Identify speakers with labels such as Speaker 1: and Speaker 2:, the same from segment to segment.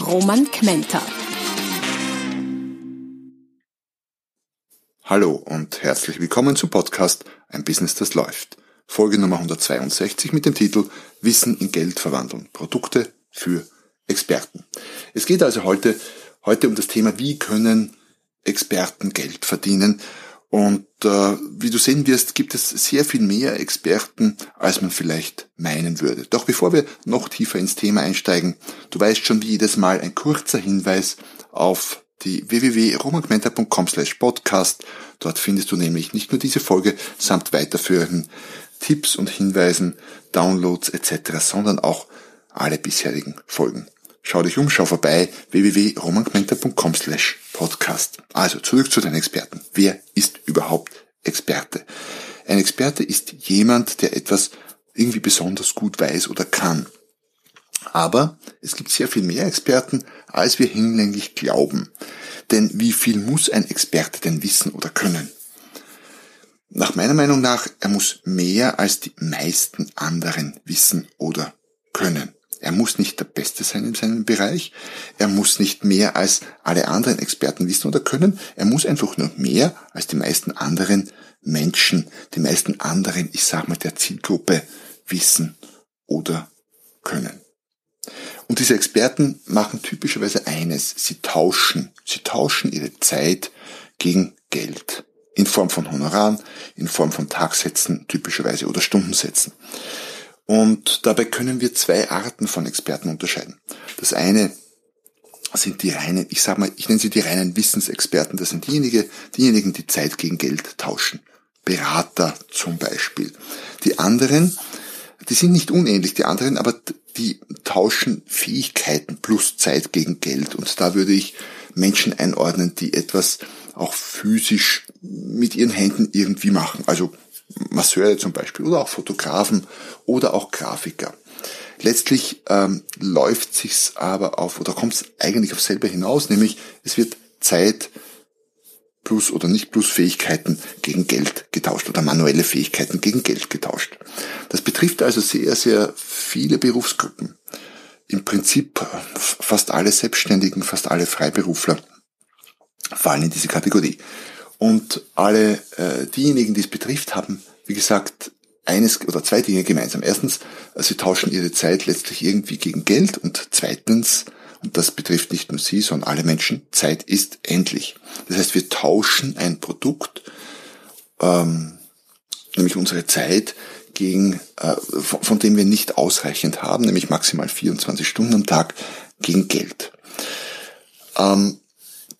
Speaker 1: Roman Kmenter.
Speaker 2: Hallo und herzlich willkommen zum Podcast Ein Business, das läuft. Folge Nummer 162 mit dem Titel Wissen in Geld verwandeln. Produkte für Experten. Es geht also heute, heute um das Thema, wie können Experten Geld verdienen. Und äh, wie du sehen wirst, gibt es sehr viel mehr Experten, als man vielleicht meinen würde. Doch bevor wir noch tiefer ins Thema einsteigen, du weißt schon wie jedes Mal ein kurzer Hinweis auf die www.romangmenta.com slash podcast. Dort findest du nämlich nicht nur diese Folge samt weiterführenden Tipps und Hinweisen, Downloads etc., sondern auch alle bisherigen Folgen. Schau dich um, schau vorbei, www.romangmenta.com slash podcast. Also zurück zu den Experten. Wer ist überhaupt Experte? Ein Experte ist jemand, der etwas irgendwie besonders gut weiß oder kann. Aber es gibt sehr viel mehr Experten, als wir hinlänglich glauben. Denn wie viel muss ein Experte denn wissen oder können? Nach meiner Meinung nach, er muss mehr als die meisten anderen wissen oder können. Er muss nicht der Beste sein in seinem Bereich. Er muss nicht mehr als alle anderen Experten wissen oder können. Er muss einfach nur mehr als die meisten anderen Menschen, die meisten anderen, ich sag mal, der Zielgruppe wissen oder können. Und diese Experten machen typischerweise eines. Sie tauschen. Sie tauschen ihre Zeit gegen Geld. In Form von Honoraren, in Form von Tagsätzen typischerweise oder Stundensätzen. Und dabei können wir zwei Arten von Experten unterscheiden. Das eine sind die reinen, ich sag mal, ich nenne sie die reinen Wissensexperten. Das sind diejenigen, diejenigen, die Zeit gegen Geld tauschen. Berater zum Beispiel. Die anderen, die sind nicht unähnlich, die anderen, aber die tauschen Fähigkeiten plus Zeit gegen Geld. Und da würde ich Menschen einordnen, die etwas auch physisch mit ihren Händen irgendwie machen. Also Masseure zum Beispiel oder auch Fotografen oder auch Grafiker. Letztlich ähm, läuft sich's aber auf oder kommt es eigentlich auf selber hinaus, nämlich es wird Zeit plus oder nicht plus Fähigkeiten gegen Geld getauscht oder manuelle Fähigkeiten gegen Geld getauscht. Das betrifft also sehr, sehr viele Berufsgruppen. Im Prinzip fast alle Selbstständigen, fast alle Freiberufler fallen in diese Kategorie. Und alle äh, diejenigen, die es betrifft, haben, wie gesagt, eines oder zwei Dinge gemeinsam. Erstens, sie tauschen ihre Zeit letztlich irgendwie gegen Geld und zweitens, und das betrifft nicht nur Sie, sondern alle Menschen, Zeit ist endlich. Das heißt, wir tauschen ein Produkt, ähm, nämlich unsere Zeit, gegen, äh, von, von dem wir nicht ausreichend haben, nämlich maximal 24 Stunden am Tag, gegen Geld. Ähm,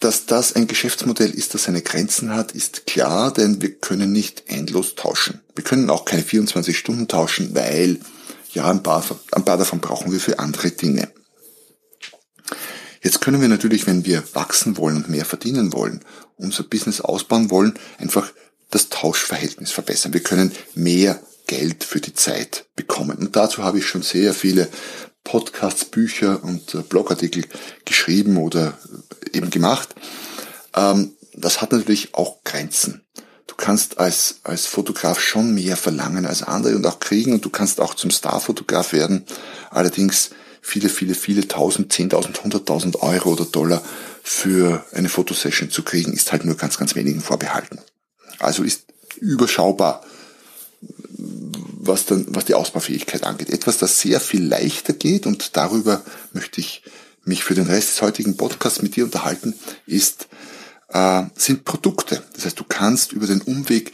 Speaker 2: dass das ein Geschäftsmodell ist, das seine Grenzen hat, ist klar, denn wir können nicht endlos tauschen. Wir können auch keine 24 Stunden tauschen, weil ja, ein paar, ein paar davon brauchen wir für andere Dinge. Jetzt können wir natürlich, wenn wir wachsen wollen und mehr verdienen wollen, unser Business ausbauen wollen, einfach das Tauschverhältnis verbessern. Wir können mehr Geld für die Zeit bekommen. Und dazu habe ich schon sehr viele Podcasts, Bücher und äh, Blogartikel geschrieben oder äh, eben gemacht. Ähm, das hat natürlich auch Grenzen. Du kannst als, als Fotograf schon mehr verlangen als andere und auch kriegen und du kannst auch zum Starfotograf werden. Allerdings viele, viele, viele tausend, zehntausend, hunderttausend Euro oder Dollar für eine Fotosession zu kriegen, ist halt nur ganz, ganz wenigen vorbehalten. Also ist überschaubar, was dann, was die Ausbaufähigkeit angeht. Etwas, das sehr viel leichter geht und darüber möchte ich mich für den Rest des heutigen Podcasts mit dir unterhalten, ist, äh, sind Produkte. Das heißt, du kannst über den Umweg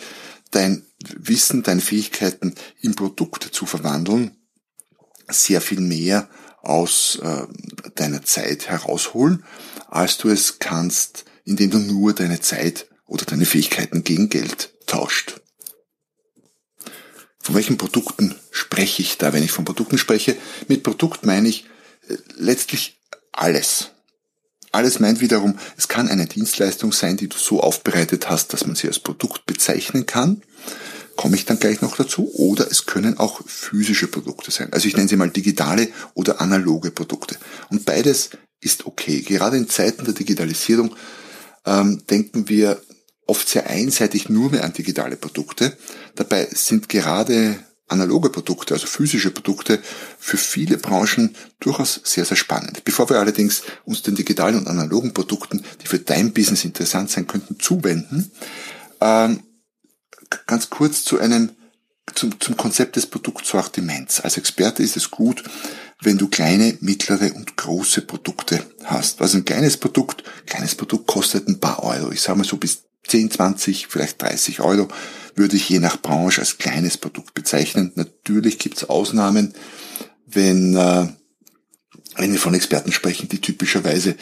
Speaker 2: dein Wissen, deine Fähigkeiten in Produkte zu verwandeln, sehr viel mehr aus äh, deiner Zeit herausholen, als du es kannst, indem du nur deine Zeit oder deine Fähigkeiten gegen Geld tauscht. Von welchen Produkten spreche ich da, wenn ich von Produkten spreche? Mit Produkt meine ich äh, letztlich alles. Alles meint wiederum, es kann eine Dienstleistung sein, die du so aufbereitet hast, dass man sie als Produkt bezeichnen kann. Komme ich dann gleich noch dazu. Oder es können auch physische Produkte sein. Also ich nenne sie mal digitale oder analoge Produkte. Und beides ist okay. Gerade in Zeiten der Digitalisierung ähm, denken wir oft sehr einseitig nur mehr an digitale Produkte. Dabei sind gerade analoge Produkte, also physische Produkte, für viele Branchen durchaus sehr, sehr spannend. Bevor wir allerdings uns den digitalen und analogen Produkten, die für dein Business interessant sein könnten, zuwenden, ähm, ganz kurz zu einem, zum, zum Konzept des Produktsortiments. Als Experte ist es gut, wenn du kleine, mittlere und große Produkte hast. Also ein kleines Produkt, kleines Produkt kostet ein paar Euro. Ich sage mal so bis 10, 20, vielleicht 30 Euro würde ich je nach Branche als kleines Produkt bezeichnen. Natürlich gibt es Ausnahmen, wenn, äh, wenn wir von Experten sprechen, die typischerweise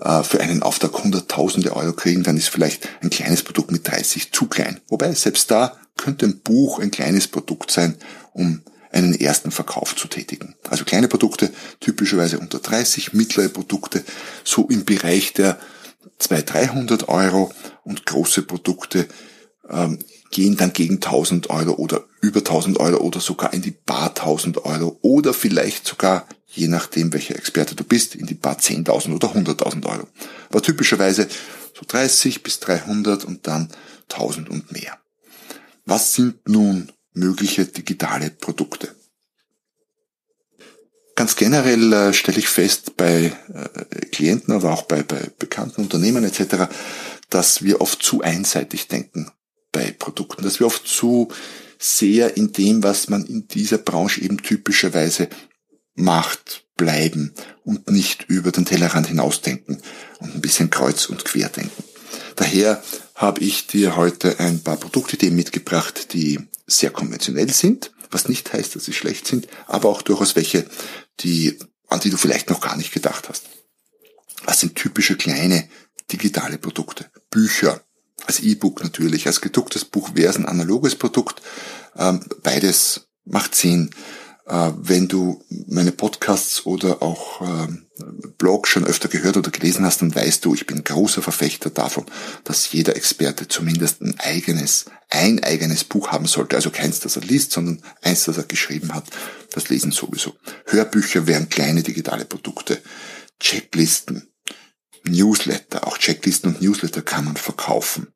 Speaker 2: äh, für einen Auftrag hunderttausende Euro kriegen, dann ist vielleicht ein kleines Produkt mit 30 zu klein. Wobei selbst da könnte ein Buch ein kleines Produkt sein, um einen ersten Verkauf zu tätigen. Also kleine Produkte typischerweise unter 30, mittlere Produkte so im Bereich der 200, 300 Euro und große Produkte ähm, gehen dann gegen 1000 Euro oder über 1000 Euro oder sogar in die paar 1000 Euro oder vielleicht sogar, je nachdem welcher Experte du bist, in die paar 10.000 oder 100.000 Euro. Aber typischerweise so 30 bis 300 und dann 1000 und mehr. Was sind nun mögliche digitale Produkte? Ganz generell äh, stelle ich fest bei äh, Klienten, aber auch bei, bei bekannten Unternehmen etc., dass wir oft zu einseitig denken bei Produkten, dass wir oft zu sehr in dem, was man in dieser Branche eben typischerweise macht, bleiben und nicht über den Tellerrand hinausdenken und ein bisschen kreuz und quer denken. Daher habe ich dir heute ein paar Produktideen mitgebracht, die sehr konventionell sind, was nicht heißt, dass sie schlecht sind, aber auch durchaus welche, die, an die du vielleicht noch gar nicht gedacht hast. Was sind typische kleine digitale Produkte? Bücher, als E-Book natürlich, als gedrucktes Buch wäre es ein analoges Produkt. Ähm, beides macht Sinn. Äh, wenn du meine Podcasts oder auch ähm, Blogs schon öfter gehört oder gelesen hast, dann weißt du, ich bin großer Verfechter davon, dass jeder Experte zumindest ein eigenes, ein eigenes Buch haben sollte. Also keins, das er liest, sondern eins, das er geschrieben hat. Das Lesen sowieso. Hörbücher wären kleine digitale Produkte. Checklisten, Newsletter, auch Checklisten und Newsletter kann man verkaufen.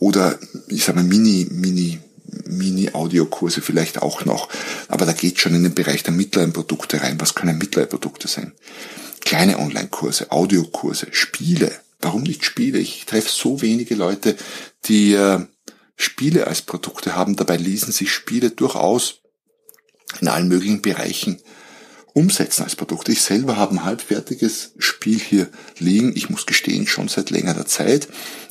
Speaker 2: Oder ich sage mal Mini, Mini, Mini-Audiokurse vielleicht auch noch. Aber da geht schon in den Bereich der mittleren Produkte rein. Was können mittlere Produkte sein? Kleine Online-Kurse, Audiokurse, Spiele. Warum nicht Spiele? Ich treffe so wenige Leute, die äh, Spiele als Produkte haben. Dabei lesen sich Spiele durchaus in allen möglichen Bereichen umsetzen als Produkt. Ich selber habe ein halbfertiges Spiel hier liegen. Ich muss gestehen, schon seit längerer Zeit.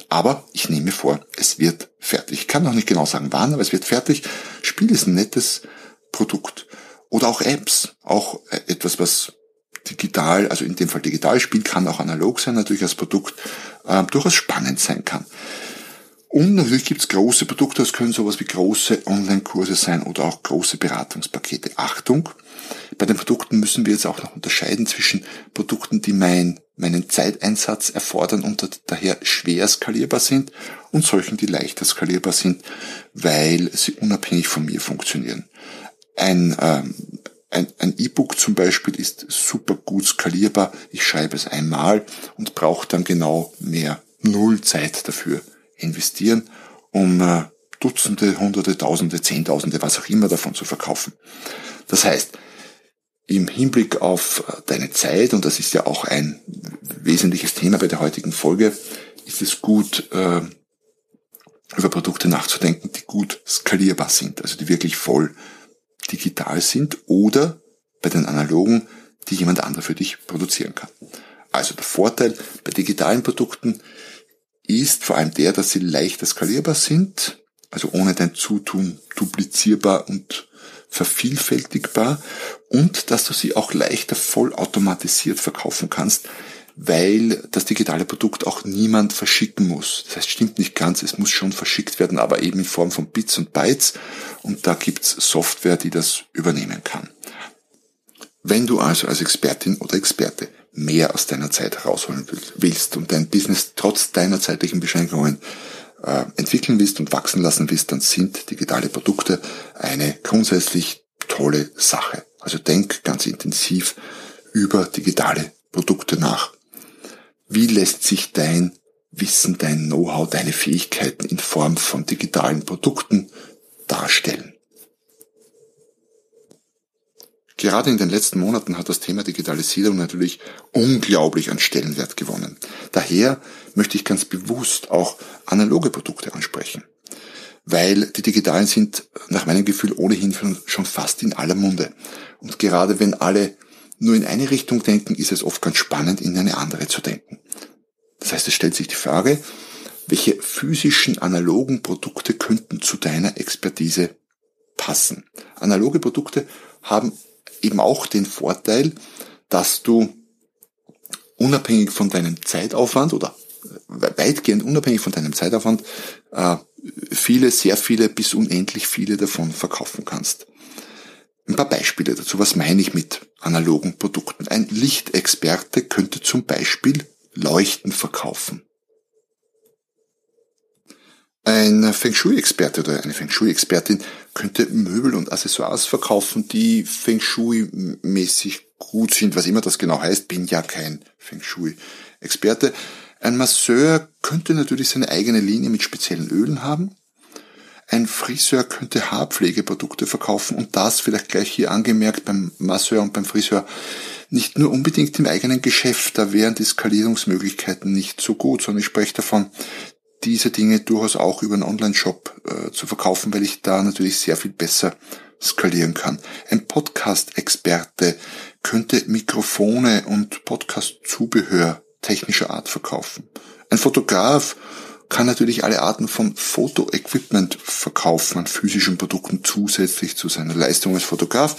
Speaker 2: Aber ich nehme vor, es wird fertig. Ich kann noch nicht genau sagen wann, aber es wird fertig. Spiel ist ein nettes Produkt. Oder auch Apps. Auch etwas, was digital, also in dem Fall digital spielt, kann auch analog sein, natürlich als Produkt, äh, durchaus spannend sein kann. Und natürlich gibt's große Produkte, das können sowas wie große Online-Kurse sein oder auch große Beratungspakete. Achtung, bei den Produkten müssen wir jetzt auch noch unterscheiden zwischen Produkten, die mein, meinen Zeiteinsatz erfordern und daher schwer skalierbar sind und solchen, die leichter skalierbar sind, weil sie unabhängig von mir funktionieren. Ein ähm, ein E-Book zum Beispiel ist super gut skalierbar. Ich schreibe es einmal und brauche dann genau mehr Null Zeit dafür investieren, um äh, Dutzende, Hunderte, Tausende, Zehntausende, was auch immer davon zu verkaufen. Das heißt, im Hinblick auf deine Zeit, und das ist ja auch ein wesentliches Thema bei der heutigen Folge, ist es gut, äh, über Produkte nachzudenken, die gut skalierbar sind, also die wirklich voll digital sind oder bei den analogen, die jemand anderer für dich produzieren kann. Also der Vorteil bei digitalen Produkten ist vor allem der, dass sie leichter skalierbar sind, also ohne dein Zutun duplizierbar und vervielfältigbar und dass du sie auch leichter vollautomatisiert verkaufen kannst, weil das digitale Produkt auch niemand verschicken muss. Das heißt, stimmt nicht ganz, es muss schon verschickt werden, aber eben in Form von Bits und Bytes und da gibt's Software, die das übernehmen kann. Wenn du also als Expertin oder Experte mehr aus deiner Zeit herausholen willst und dein Business trotz deiner zeitlichen Beschränkungen entwickeln willst und wachsen lassen willst, dann sind digitale Produkte eine grundsätzlich tolle Sache. Also denk ganz intensiv über digitale Produkte nach. Wie lässt sich dein Wissen, dein Know-how, deine Fähigkeiten in Form von digitalen Produkten darstellen? Gerade in den letzten Monaten hat das Thema Digitalisierung natürlich unglaublich an Stellenwert gewonnen. Daher möchte ich ganz bewusst auch analoge Produkte ansprechen. Weil die digitalen sind nach meinem Gefühl ohnehin schon fast in aller Munde. Und gerade wenn alle nur in eine Richtung denken, ist es oft ganz spannend, in eine andere zu denken. Das heißt, es stellt sich die Frage, welche physischen analogen Produkte könnten zu deiner Expertise passen. Analoge Produkte haben eben auch den Vorteil, dass du unabhängig von deinem Zeitaufwand oder weitgehend unabhängig von deinem Zeitaufwand äh, viele, sehr viele bis unendlich viele davon verkaufen kannst. Ein paar Beispiele dazu. Was meine ich mit analogen Produkten? Ein Lichtexperte könnte zum Beispiel Leuchten verkaufen. Ein Feng Shui-Experte oder eine Feng Shui-Expertin könnte Möbel und Accessoires verkaufen, die Feng Shui-mäßig gut sind. Was immer das genau heißt, bin ja kein Feng Shui-Experte. Ein Masseur könnte natürlich seine eigene Linie mit speziellen Ölen haben. Ein Friseur könnte Haarpflegeprodukte verkaufen und das vielleicht gleich hier angemerkt beim Masseur und beim Friseur nicht nur unbedingt im eigenen Geschäft, da wären die Skalierungsmöglichkeiten nicht so gut, sondern ich spreche davon, diese Dinge durchaus auch über einen Online-Shop äh, zu verkaufen, weil ich da natürlich sehr viel besser skalieren kann. Ein Podcast-Experte könnte Mikrofone und Podcast-Zubehör technischer Art verkaufen. Ein Fotograf kann natürlich alle Arten von Fotoequipment verkaufen an physischen Produkten zusätzlich zu seiner Leistung als Fotograf.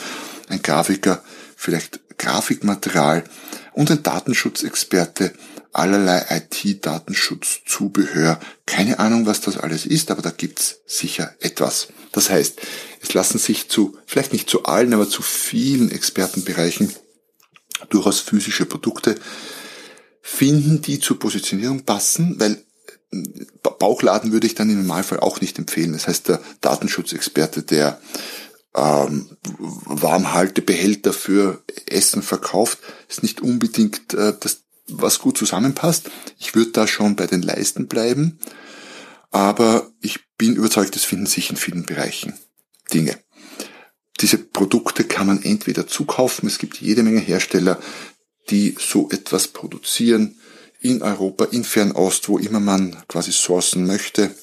Speaker 2: Ein Grafiker vielleicht Grafikmaterial und ein Datenschutzexperte allerlei IT-Datenschutzzubehör. Keine Ahnung, was das alles ist, aber da gibt's sicher etwas. Das heißt, es lassen sich zu, vielleicht nicht zu allen, aber zu vielen Expertenbereichen durchaus physische Produkte finden, die zur Positionierung passen, weil äh, Bauchladen würde ich dann im Normalfall auch nicht empfehlen. Das heißt, der Datenschutzexperte, der ähm, Warmhaltebehälter für Essen verkauft, ist nicht unbedingt äh, das was gut zusammenpasst. Ich würde da schon bei den Leisten bleiben, aber ich bin überzeugt, es finden sich in vielen Bereichen Dinge. Diese Produkte kann man entweder zukaufen, es gibt jede Menge Hersteller, die so etwas produzieren in Europa, in Fernost, wo immer man quasi sourcen möchte.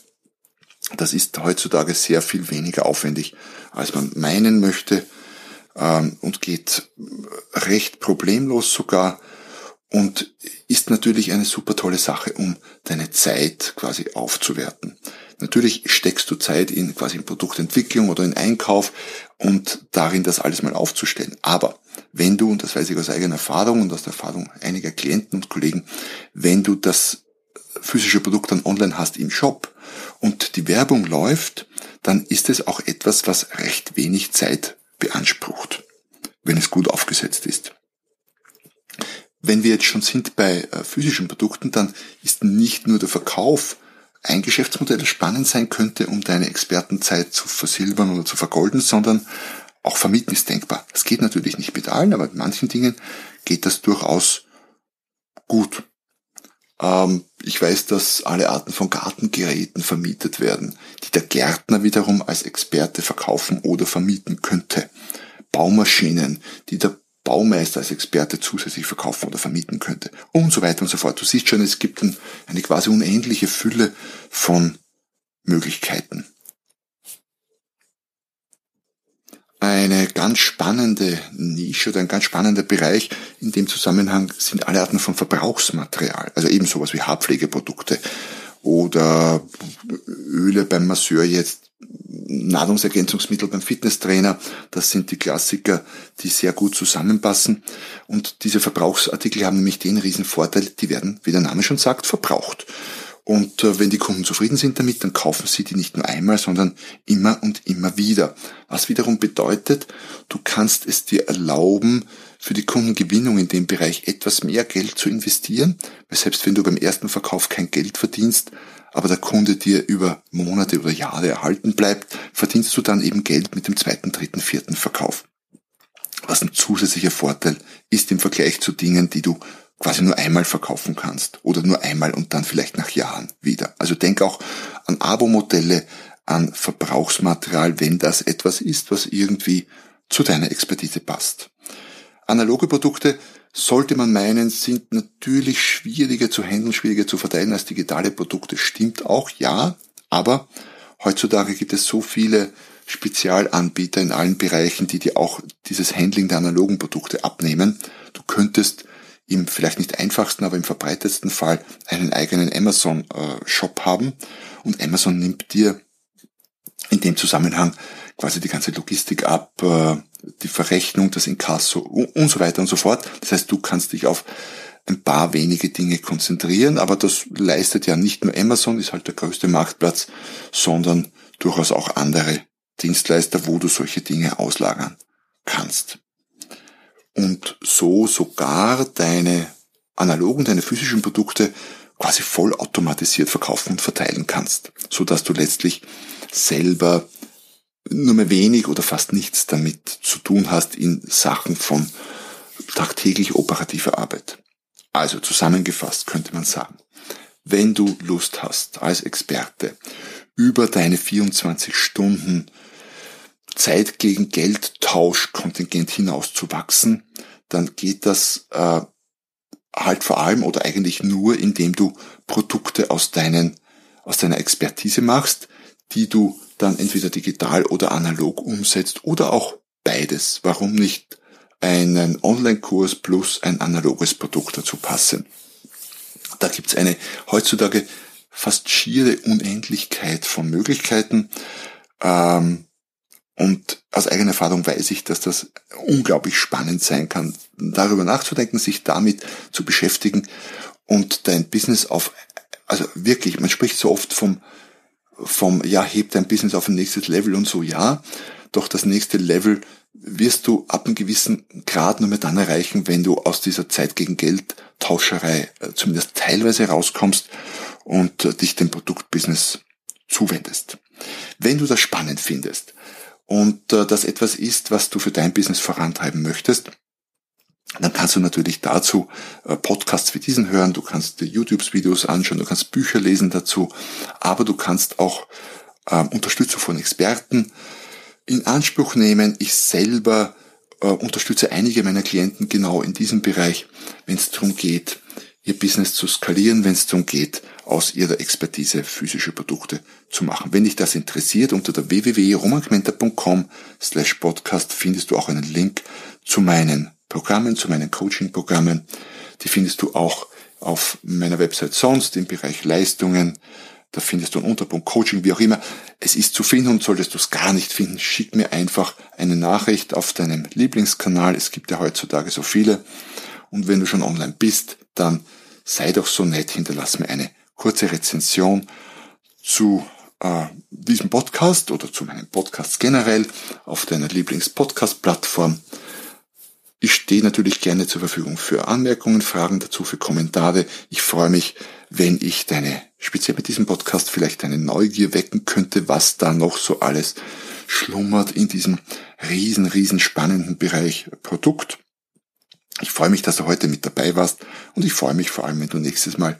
Speaker 2: Das ist heutzutage sehr viel weniger aufwendig, als man meinen möchte ähm, und geht recht problemlos sogar und ist natürlich eine super tolle Sache, um deine Zeit quasi aufzuwerten. Natürlich steckst du Zeit in quasi in Produktentwicklung oder in Einkauf und darin das alles mal aufzustellen. Aber wenn du, und das weiß ich aus eigener Erfahrung und aus der Erfahrung einiger Klienten und Kollegen, wenn du das physische Produkt dann online hast im Shop und die Werbung läuft, dann ist es auch etwas, was recht wenig Zeit beansprucht, wenn es gut aufgesetzt ist. Wenn wir jetzt schon sind bei äh, physischen Produkten, dann ist nicht nur der Verkauf ein Geschäftsmodell, das spannend sein könnte, um deine Expertenzeit zu versilbern oder zu vergolden, sondern auch vermieten ist denkbar. Das geht natürlich nicht mit allen, aber mit manchen Dingen geht das durchaus gut. Ähm, ich weiß, dass alle Arten von Gartengeräten vermietet werden, die der Gärtner wiederum als Experte verkaufen oder vermieten könnte. Baumaschinen, die der Baumeister als Experte zusätzlich verkaufen oder vermieten könnte und so weiter und so fort. Du siehst schon, es gibt eine quasi unendliche Fülle von Möglichkeiten. Eine ganz spannende Nische oder ein ganz spannender Bereich in dem Zusammenhang sind alle Arten von Verbrauchsmaterial, also eben sowas wie Haarpflegeprodukte oder Öle beim Masseur jetzt Nahrungsergänzungsmittel beim Fitnesstrainer, das sind die Klassiker, die sehr gut zusammenpassen. Und diese Verbrauchsartikel haben nämlich den riesen Vorteil, die werden, wie der Name schon sagt, verbraucht. Und äh, wenn die Kunden zufrieden sind damit, dann kaufen sie die nicht nur einmal, sondern immer und immer wieder. Was wiederum bedeutet, du kannst es dir erlauben, für die Kundengewinnung in dem Bereich etwas mehr Geld zu investieren, weil selbst wenn du beim ersten Verkauf kein Geld verdienst, aber der Kunde dir über Monate oder Jahre erhalten bleibt, verdienst du dann eben Geld mit dem zweiten, dritten, vierten Verkauf. Was ein zusätzlicher Vorteil ist im Vergleich zu Dingen, die du quasi nur einmal verkaufen kannst oder nur einmal und dann vielleicht nach Jahren wieder. Also denk auch an Abo-Modelle, an Verbrauchsmaterial, wenn das etwas ist, was irgendwie zu deiner Expertise passt. Analoge Produkte sollte man meinen, sind natürlich schwieriger zu handeln, schwieriger zu verteilen als digitale Produkte. Stimmt auch, ja, aber heutzutage gibt es so viele Spezialanbieter in allen Bereichen, die dir auch dieses Handling der analogen Produkte abnehmen. Du könntest im vielleicht nicht einfachsten, aber im verbreitetsten Fall einen eigenen Amazon-Shop haben und Amazon nimmt dir in dem Zusammenhang quasi die ganze Logistik ab, äh, die Verrechnung, das Inkasso und so weiter und so fort. Das heißt, du kannst dich auf ein paar wenige Dinge konzentrieren, aber das leistet ja nicht nur Amazon, ist halt der größte Marktplatz, sondern durchaus auch andere Dienstleister, wo du solche Dinge auslagern kannst und so sogar deine analogen, deine physischen Produkte quasi vollautomatisiert verkaufen und verteilen kannst, so dass du letztlich selber nur mehr wenig oder fast nichts damit zu tun hast in Sachen von tagtäglich operativer Arbeit. Also zusammengefasst könnte man sagen, wenn du Lust hast als Experte über deine 24 Stunden Zeit gegen Geldtauschkontingent hinauszuwachsen, dann geht das äh, halt vor allem oder eigentlich nur, indem du Produkte aus deinen aus deiner Expertise machst, die du dann entweder digital oder analog umsetzt oder auch beides. Warum nicht einen Online-Kurs plus ein analoges Produkt dazu passen? Da gibt's eine heutzutage fast schiere Unendlichkeit von Möglichkeiten. Ähm, und aus eigener Erfahrung weiß ich, dass das unglaublich spannend sein kann, darüber nachzudenken, sich damit zu beschäftigen und dein Business auf, also wirklich, man spricht so oft vom, vom, ja, heb dein Business auf ein nächstes Level und so, ja, doch das nächste Level wirst du ab einem gewissen Grad nur mehr dann erreichen, wenn du aus dieser Zeit gegen Geld Tauscherei äh, zumindest teilweise rauskommst und äh, dich dem Produktbusiness zuwendest. Wenn du das spannend findest, und äh, das etwas ist, was du für dein Business vorantreiben möchtest, dann kannst du natürlich dazu äh, Podcasts wie diesen hören, du kannst YouTube-Videos anschauen, du kannst Bücher lesen dazu, aber du kannst auch äh, Unterstützung von Experten in Anspruch nehmen. Ich selber äh, unterstütze einige meiner Klienten genau in diesem Bereich, wenn es darum geht, ihr Business zu skalieren, wenn es darum geht, aus ihrer Expertise physische Produkte zu machen. Wenn dich das interessiert, unter der www.romanquenter.com slash podcast findest du auch einen Link zu meinen Programmen, zu meinen Coaching-Programmen. Die findest du auch auf meiner Website sonst im Bereich Leistungen. Da findest du einen Unterpunkt Coaching, wie auch immer. Es ist zu finden und solltest du es gar nicht finden, schick mir einfach eine Nachricht auf deinem Lieblingskanal. Es gibt ja heutzutage so viele. Und wenn du schon online bist, dann sei doch so nett, hinterlass mir eine kurze Rezension zu äh, diesem Podcast oder zu meinen Podcasts generell auf deiner Lieblings-Podcast-Plattform. Ich stehe natürlich gerne zur Verfügung für Anmerkungen, Fragen dazu, für Kommentare. Ich freue mich, wenn ich deine, speziell mit diesem Podcast, vielleicht deine Neugier wecken könnte, was da noch so alles schlummert in diesem riesen, riesen spannenden Bereich Produkt. Ich freue mich, dass du heute mit dabei warst und ich freue mich vor allem, wenn du nächstes Mal